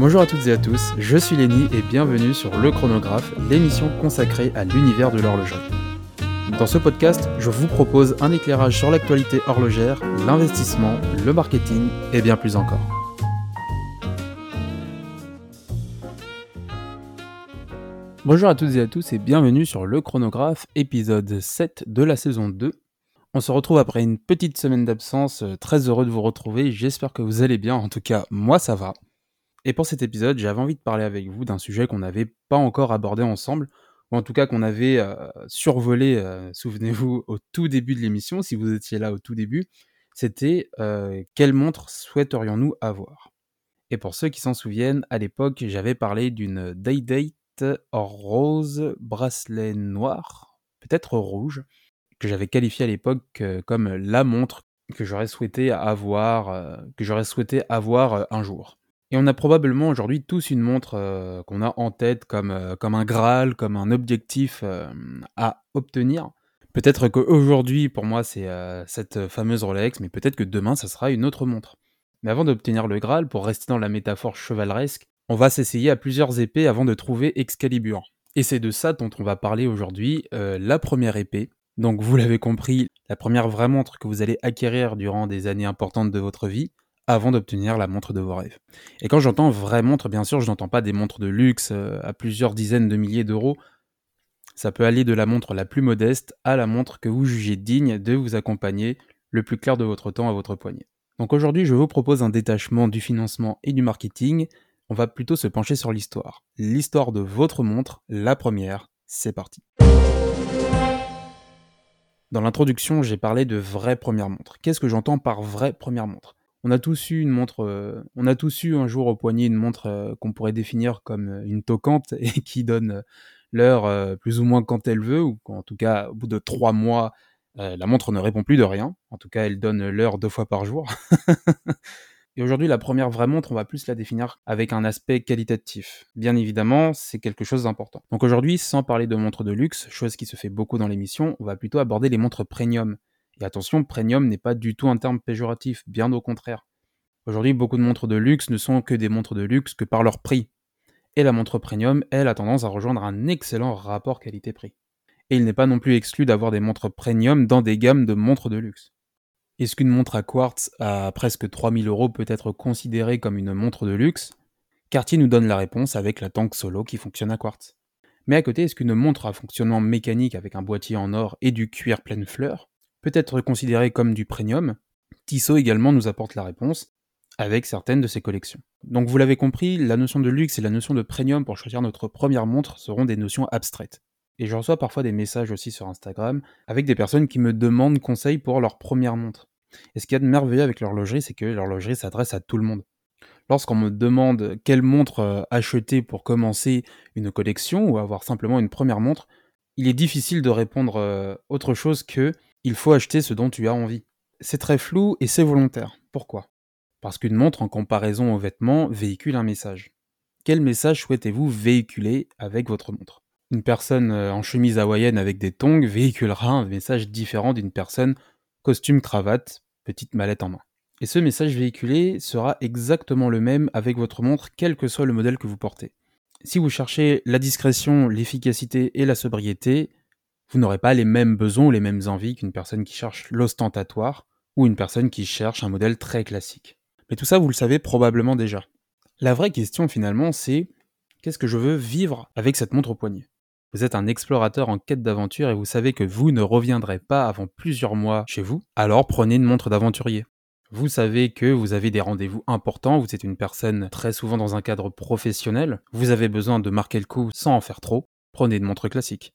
Bonjour à toutes et à tous, je suis Lenny et bienvenue sur Le Chronographe, l'émission consacrée à l'univers de l'horlogerie. Dans ce podcast, je vous propose un éclairage sur l'actualité horlogère, l'investissement, le marketing et bien plus encore. Bonjour à toutes et à tous et bienvenue sur Le Chronographe, épisode 7 de la saison 2. On se retrouve après une petite semaine d'absence, euh, très heureux de vous retrouver, j'espère que vous allez bien, en tout cas moi ça va. Et pour cet épisode, j'avais envie de parler avec vous d'un sujet qu'on n'avait pas encore abordé ensemble, ou en tout cas qu'on avait euh, survolé, euh, souvenez-vous, au tout début de l'émission, si vous étiez là au tout début, c'était quelle montre souhaiterions-nous avoir? Et pour ceux qui s'en souviennent, à l'époque, j'avais parlé d'une Day-Date rose bracelet noir, peut-être rouge, que j'avais qualifié à l'époque comme la montre que j'aurais souhaité avoir, que j'aurais souhaité avoir un jour. Et on a probablement aujourd'hui tous une montre qu'on a en tête comme, comme un Graal, comme un objectif à obtenir. Peut-être qu'aujourd'hui, pour moi, c'est cette fameuse Rolex, mais peut-être que demain, ça sera une autre montre. Mais avant d'obtenir le Graal, pour rester dans la métaphore chevaleresque, on va s'essayer à plusieurs épées avant de trouver Excalibur. Et c'est de ça dont on va parler aujourd'hui, la première épée, donc vous l'avez compris, la première vraie montre que vous allez acquérir durant des années importantes de votre vie, avant d'obtenir la montre de vos rêves. Et quand j'entends vraie montre, bien sûr, je n'entends pas des montres de luxe euh, à plusieurs dizaines de milliers d'euros. Ça peut aller de la montre la plus modeste à la montre que vous jugez digne de vous accompagner le plus clair de votre temps à votre poignet. Donc aujourd'hui, je vous propose un détachement du financement et du marketing. On va plutôt se pencher sur l'histoire. L'histoire de votre montre, la première, c'est parti. Dans l'introduction, j'ai parlé de vraie première montre. Qu'est-ce que j'entends par vraie première montre? On a tous eu une montre, euh, on a tous eu un jour au poignet une montre euh, qu'on pourrait définir comme euh, une toquante et qui donne l'heure plus ou moins quand elle veut, ou en tout cas au bout de trois mois, la montre ne répond plus de rien. En tout cas, elle donne l'heure deux fois par jour. Et aujourd'hui, la première vraie montre, on va plus la définir avec un aspect qualitatif. Bien évidemment, c'est quelque chose d'important. Donc aujourd'hui, sans parler de montres de luxe, chose qui se fait beaucoup dans l'émission, on va plutôt aborder les montres premium. Et attention, premium n'est pas du tout un terme péjoratif, bien au contraire. Aujourd'hui, beaucoup de montres de luxe ne sont que des montres de luxe que par leur prix. Et la montre premium, elle, a tendance à rejoindre un excellent rapport qualité-prix. Et il n'est pas non plus exclu d'avoir des montres premium dans des gammes de montres de luxe. Est-ce qu'une montre à quartz à presque 3000 euros peut être considérée comme une montre de luxe? Cartier nous donne la réponse avec la Tank Solo qui fonctionne à quartz. Mais à côté, est-ce qu'une montre à fonctionnement mécanique avec un boîtier en or et du cuir pleine fleur peut être considérée comme du premium Tissot également nous apporte la réponse avec certaines de ses collections. Donc vous l'avez compris, la notion de luxe et la notion de premium pour choisir notre première montre seront des notions abstraites. Et je reçois parfois des messages aussi sur Instagram avec des personnes qui me demandent conseil pour leur première montre. Et ce qu'il y a de merveilleux avec l'horlogerie, c'est que l'horlogerie s'adresse à tout le monde. Lorsqu'on me demande quelle montre euh, acheter pour commencer une collection ou avoir simplement une première montre, il est difficile de répondre euh, autre chose que il faut acheter ce dont tu as envie. C'est très flou et c'est volontaire. Pourquoi? Parce qu'une montre en comparaison aux vêtements véhicule un message. Quel message souhaitez-vous véhiculer avec votre montre? Une personne euh, en chemise hawaïenne avec des tongs véhiculera un message différent d'une personne costume, cravate, petite mallette en main. Et ce message véhiculé sera exactement le même avec votre montre, quel que soit le modèle que vous portez. Si vous cherchez la discrétion, l'efficacité et la sobriété, vous n'aurez pas les mêmes besoins ou les mêmes envies qu'une personne qui cherche l'ostentatoire ou une personne qui cherche un modèle très classique. Mais tout ça, vous le savez probablement déjà. La vraie question finalement, c'est qu'est-ce que je veux vivre avec cette montre au poignet? Vous êtes un explorateur en quête d'aventure et vous savez que vous ne reviendrez pas avant plusieurs mois chez vous, alors prenez une montre d'aventurier. Vous savez que vous avez des rendez-vous importants, vous êtes une personne très souvent dans un cadre professionnel, vous avez besoin de marquer le coup sans en faire trop, prenez une montre classique.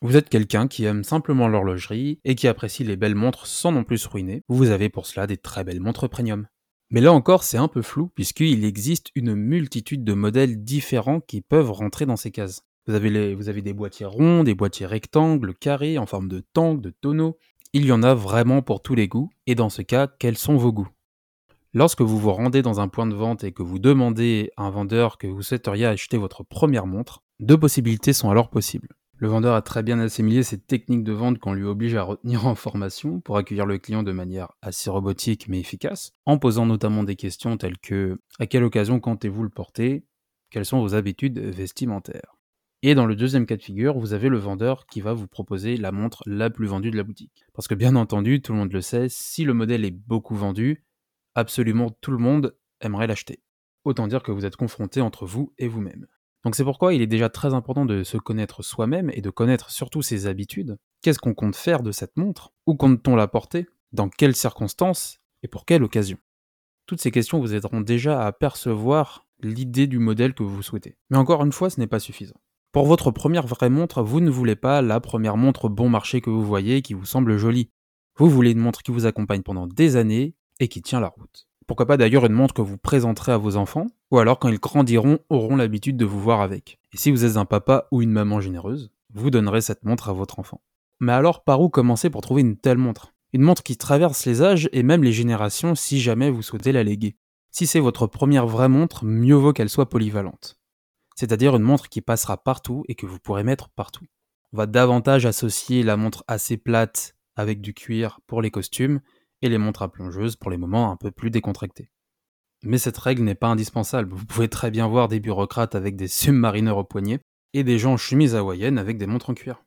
Vous êtes quelqu'un qui aime simplement l'horlogerie et qui apprécie les belles montres sans non plus ruiner, vous avez pour cela des très belles montres premium. Mais là encore, c'est un peu flou puisqu'il existe une multitude de modèles différents qui peuvent rentrer dans ces cases. Vous avez, vous avez des boîtiers ronds, des boîtiers rectangles, carrés, en forme de tank, de tonneau. Il y en a vraiment pour tous les goûts, et dans ce cas, quels sont vos goûts? Lorsque vous vous rendez dans un point de vente et que vous demandez à un vendeur que vous souhaiteriez acheter votre première montre, deux possibilités sont alors possibles. Le vendeur a très bien assimilé cette technique de vente qu'on lui oblige à retenir en formation pour accueillir le client de manière assez robotique mais efficace, en posant notamment des questions telles que à quelle occasion comptez-vous le porter? Quelles sont vos habitudes vestimentaires? Et dans le deuxième cas de figure, vous avez le vendeur qui va vous proposer la montre la plus vendue de la boutique. Parce que bien entendu, tout le monde le sait, si le modèle est beaucoup vendu, absolument tout le monde aimerait l'acheter. Autant dire que vous êtes confronté entre vous et vous-même. Donc c'est pourquoi il est déjà très important de se connaître soi-même et de connaître surtout ses habitudes. Qu'est-ce qu'on compte faire de cette montre? Où compte-t-on la porter? Dans quelles circonstances? Et pour quelle occasion? Toutes ces questions vous aideront déjà à percevoir l'idée du modèle que vous souhaitez. Mais encore une fois, ce n'est pas suffisant. Pour votre première vraie montre, vous ne voulez pas la première montre bon marché que vous voyez qui vous semble jolie. Vous voulez une montre qui vous accompagne pendant des années et qui tient la route. Pourquoi pas d'ailleurs une montre que vous présenterez à vos enfants, ou alors quand ils grandiront, auront l'habitude de vous voir avec. Et si vous êtes un papa ou une maman généreuse, vous donnerez cette montre à votre enfant. Mais alors par où commencer pour trouver une telle montre? Une montre qui traverse les âges et même les générations si jamais vous souhaitez la léguer. Si c'est votre première vraie montre, mieux vaut qu'elle soit polyvalente. C'est-à-dire une montre qui passera partout et que vous pourrez mettre partout. On va davantage associer la montre assez plate avec du cuir pour les costumes et les montres à plongeuse pour les moments un peu plus décontractés. Mais cette règle n'est pas indispensable. Vous pouvez très bien voir des bureaucrates avec des submarineurs au poignet et des gens en chemise hawaïenne avec des montres en cuir.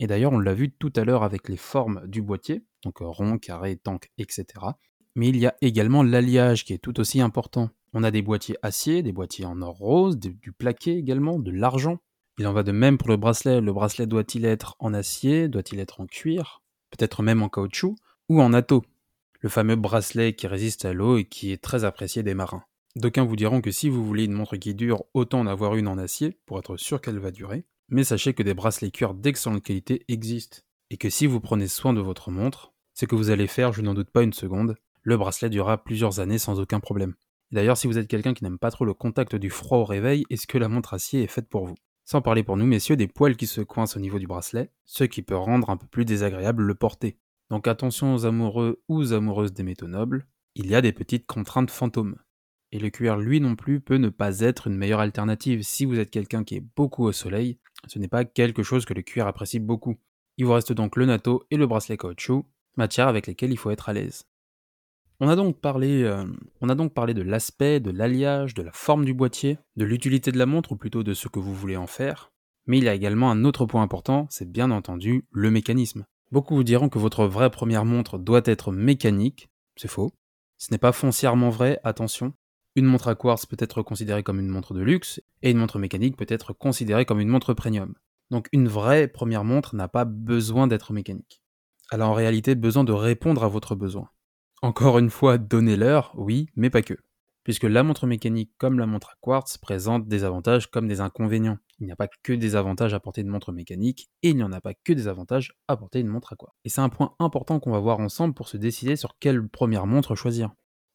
Et d'ailleurs, on l'a vu tout à l'heure avec les formes du boîtier, donc rond, carré, tank, etc. Mais il y a également l'alliage qui est tout aussi important. On a des boîtiers acier, des boîtiers en or rose, du plaqué également, de l'argent. Il en va de même pour le bracelet. Le bracelet doit-il être en acier, doit-il être en cuir, peut-être même en caoutchouc, ou en atto le fameux bracelet qui résiste à l'eau et qui est très apprécié des marins. D'aucuns vous diront que si vous voulez une montre qui dure, autant en avoir une en acier pour être sûr qu'elle va durer. Mais sachez que des bracelets cuir d'excellente qualité existent et que si vous prenez soin de votre montre, ce que vous allez faire, je n'en doute pas une seconde, le bracelet durera plusieurs années sans aucun problème. D'ailleurs, si vous êtes quelqu'un qui n'aime pas trop le contact du froid au réveil, est-ce que la montre acier est faite pour vous? Sans parler pour nous, messieurs, des poils qui se coincent au niveau du bracelet, ce qui peut rendre un peu plus désagréable le porter. Donc attention aux amoureux ou aux amoureuses des métaux nobles, il y a des petites contraintes fantômes. Et le cuir, lui non plus, peut ne pas être une meilleure alternative. Si vous êtes quelqu'un qui est beaucoup au soleil, ce n'est pas quelque chose que le cuir apprécie beaucoup. Il vous reste donc le natto et le bracelet caoutchouc, matière avec lesquelles il faut être à l'aise. On a donc parlé, euh, on a donc parlé de l'aspect, de l'alliage, de la forme du boîtier, de l'utilité de la montre ou plutôt de ce que vous voulez en faire. Mais il y a également un autre point important, c'est bien entendu le mécanisme. Beaucoup vous diront que votre vraie première montre doit être mécanique. C'est faux. Ce n'est pas foncièrement vrai, attention. Une montre à quartz peut être considérée comme une montre de luxe, et une montre mécanique peut être considérée comme une montre premium. Donc une vraie première montre n'a pas besoin d'être mécanique. Elle a en réalité besoin de répondre à votre besoin. Encore une fois, donnez-leur, oui, mais pas que puisque la montre mécanique comme la montre à quartz présente des avantages comme des inconvénients. Il n'y a pas que des avantages à porter une montre mécanique, et il n'y en a pas que des avantages à porter une montre à quartz. Et c'est un point important qu'on va voir ensemble pour se décider sur quelle première montre choisir.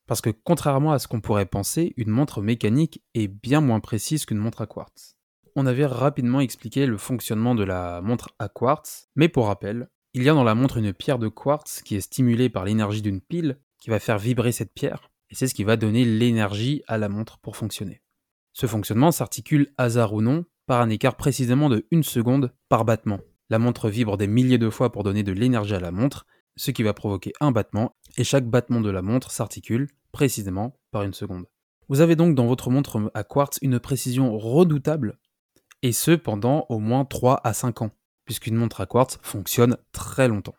Parce que contrairement à ce qu'on pourrait penser, une montre mécanique est bien moins précise qu'une montre à quartz. On avait rapidement expliqué le fonctionnement de la montre à quartz, mais pour rappel, il y a dans la montre une pierre de quartz qui est stimulée par l'énergie d'une pile qui va faire vibrer cette pierre, et c'est ce qui va donner l'énergie à la montre pour fonctionner. Ce fonctionnement s'articule, hasard ou non, par un écart précisément de 1 seconde par battement. La montre vibre des milliers de fois pour donner de l'énergie à la montre, ce qui va provoquer un battement, et chaque battement de la montre s'articule précisément par une seconde. Vous avez donc dans votre montre à quartz une précision redoutable, et ce pendant au moins 3 à 5 ans, puisqu'une montre à quartz fonctionne très longtemps.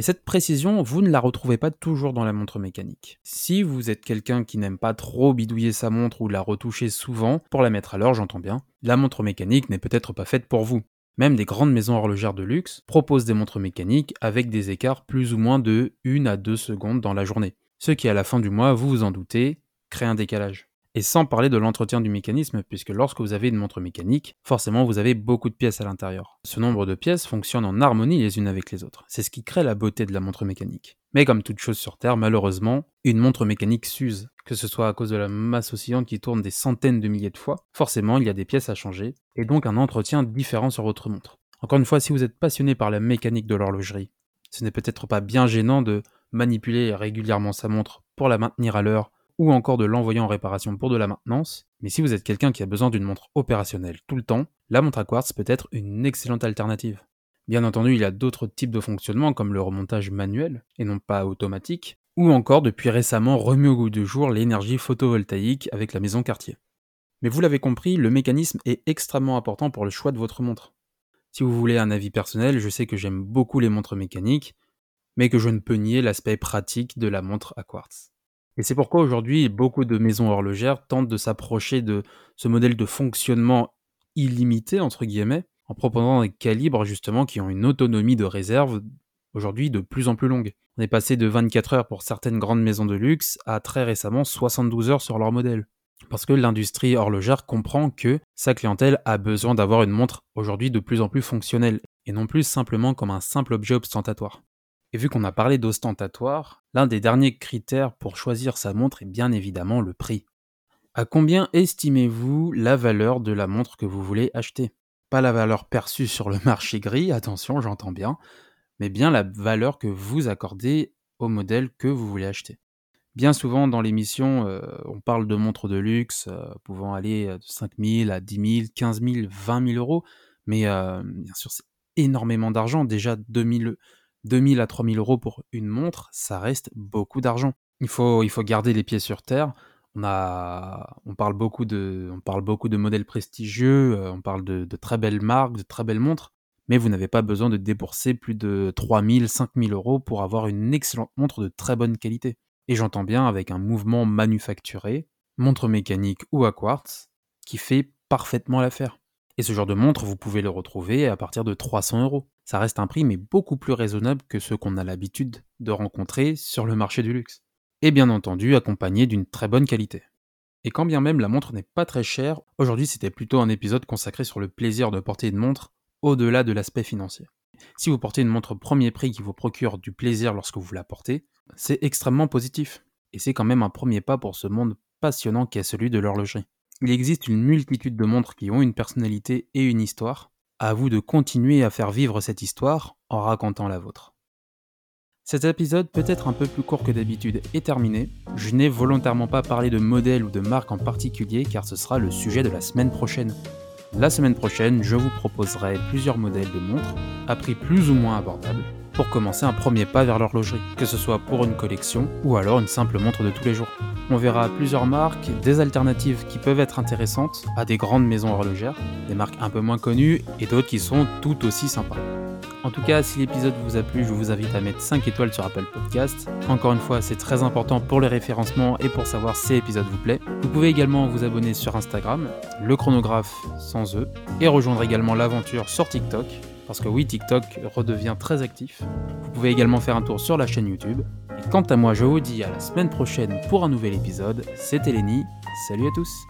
Et cette précision, vous ne la retrouvez pas toujours dans la montre mécanique. Si vous êtes quelqu'un qui n'aime pas trop bidouiller sa montre ou la retoucher souvent, pour la mettre à l'heure, j'entends bien, la montre mécanique n'est peut-être pas faite pour vous. Même des grandes maisons horlogères de luxe proposent des montres mécaniques avec des écarts plus ou moins de 1 à 2 secondes dans la journée. Ce qui à la fin du mois, vous vous en doutez, crée un décalage. Et sans parler de l'entretien du mécanisme, puisque lorsque vous avez une montre mécanique, forcément vous avez beaucoup de pièces à l'intérieur. Ce nombre de pièces fonctionne en harmonie les unes avec les autres. C'est ce qui crée la beauté de la montre mécanique. Mais comme toute chose sur Terre, malheureusement, une montre mécanique s'use. Que ce soit à cause de la masse oscillante qui tourne des centaines de milliers de fois, forcément il y a des pièces à changer, et donc un entretien différent sur votre montre. Encore une fois, si vous êtes passionné par la mécanique de l'horlogerie, ce n'est peut-être pas bien gênant de manipuler régulièrement sa montre pour la maintenir à l'heure ou encore de l'envoyer en réparation pour de la maintenance, mais si vous êtes quelqu'un qui a besoin d'une montre opérationnelle tout le temps, la montre à quartz peut être une excellente alternative. Bien entendu, il y a d'autres types de fonctionnement comme le remontage manuel et non pas automatique, ou encore depuis récemment remis au goût du jour l'énergie photovoltaïque avec la maison Cartier. Mais vous l'avez compris, le mécanisme est extrêmement important pour le choix de votre montre. Si vous voulez un avis personnel, je sais que j'aime beaucoup les montres mécaniques, mais que je ne peux nier l'aspect pratique de la montre à quartz. Et c'est pourquoi aujourd'hui, beaucoup de maisons horlogères tentent de s'approcher de ce modèle de fonctionnement illimité, entre guillemets, en proposant des calibres justement qui ont une autonomie de réserve aujourd'hui de plus en plus longue. On est passé de 24 heures pour certaines grandes maisons de luxe à très récemment 72 heures sur leur modèle. Parce que l'industrie horlogère comprend que sa clientèle a besoin d'avoir une montre aujourd'hui de plus en plus fonctionnelle, et non plus simplement comme un simple objet ostentatoire. Et vu qu'on a parlé d'ostentatoire, l'un des derniers critères pour choisir sa montre est bien évidemment le prix. À combien estimez-vous la valeur de la montre que vous voulez acheter? Pas la valeur perçue sur le marché gris, attention, j'entends bien, mais bien la valeur que vous accordez au modèle que vous voulez acheter. Bien souvent dans l'émission, euh, on parle de montres de luxe euh, pouvant aller de 5 000 à 10 000, 15 000, 20 000 euros, mais euh, bien sûr c'est énormément d'argent. Déjà 2000, 2000 à 3000 euros pour une montre, ça reste beaucoup d'argent. Il faut, il faut garder les pieds sur terre. On, a, on, parle beaucoup de, on parle beaucoup de modèles prestigieux, on parle de, de très belles marques, de très belles montres, mais vous n'avez pas besoin de débourser plus de 3000, 5000 euros pour avoir une excellente montre de très bonne qualité. Et j'entends bien avec un mouvement manufacturé, montre mécanique ou à quartz, qui fait parfaitement l'affaire. Et ce genre de montre, vous pouvez le retrouver à partir de 300 euros. Ça reste un prix, mais beaucoup plus raisonnable que ceux qu'on a l'habitude de rencontrer sur le marché du luxe. Et bien entendu, accompagné d'une très bonne qualité. Et quand bien même la montre n'est pas très chère, aujourd'hui c'était plutôt un épisode consacré sur le plaisir de porter une montre au-delà de l'aspect financier. Si vous portez une montre premier prix qui vous procure du plaisir lorsque vous la portez, c'est extrêmement positif. Et c'est quand même un premier pas pour ce monde passionnant qui est celui de l'horlogerie. Il existe une multitude de montres qui ont une personnalité et une histoire. À vous de continuer à faire vivre cette histoire en racontant la vôtre. Cet épisode peut être un peu plus court que d'habitude est terminé. Je n'ai volontairement pas parlé de modèle ou de marque en particulier car ce sera le sujet de la semaine prochaine. La semaine prochaine, je vous proposerai plusieurs modèles de montres à prix plus ou moins abordable pour commencer un premier pas vers l'horlogerie, que ce soit pour une collection ou alors une simple montre de tous les jours. On verra plusieurs marques, des alternatives qui peuvent être intéressantes à des grandes maisons horlogères, des marques un peu moins connues et d'autres qui sont tout aussi sympas. En tout cas, si l'épisode vous a plu, je vous invite à mettre 5 étoiles sur Apple Podcast. Encore une fois, c'est très important pour le référencement et pour savoir si l'épisode vous plaît. Vous pouvez également vous abonner sur Instagram, le chronographe sans eux, et rejoindre également l'aventure sur TikTok, parce que oui, TikTok redevient très actif. Vous pouvez également faire un tour sur la chaîne YouTube. Quant à moi, je vous dis à la semaine prochaine pour un nouvel épisode. C'était Lenny, salut à tous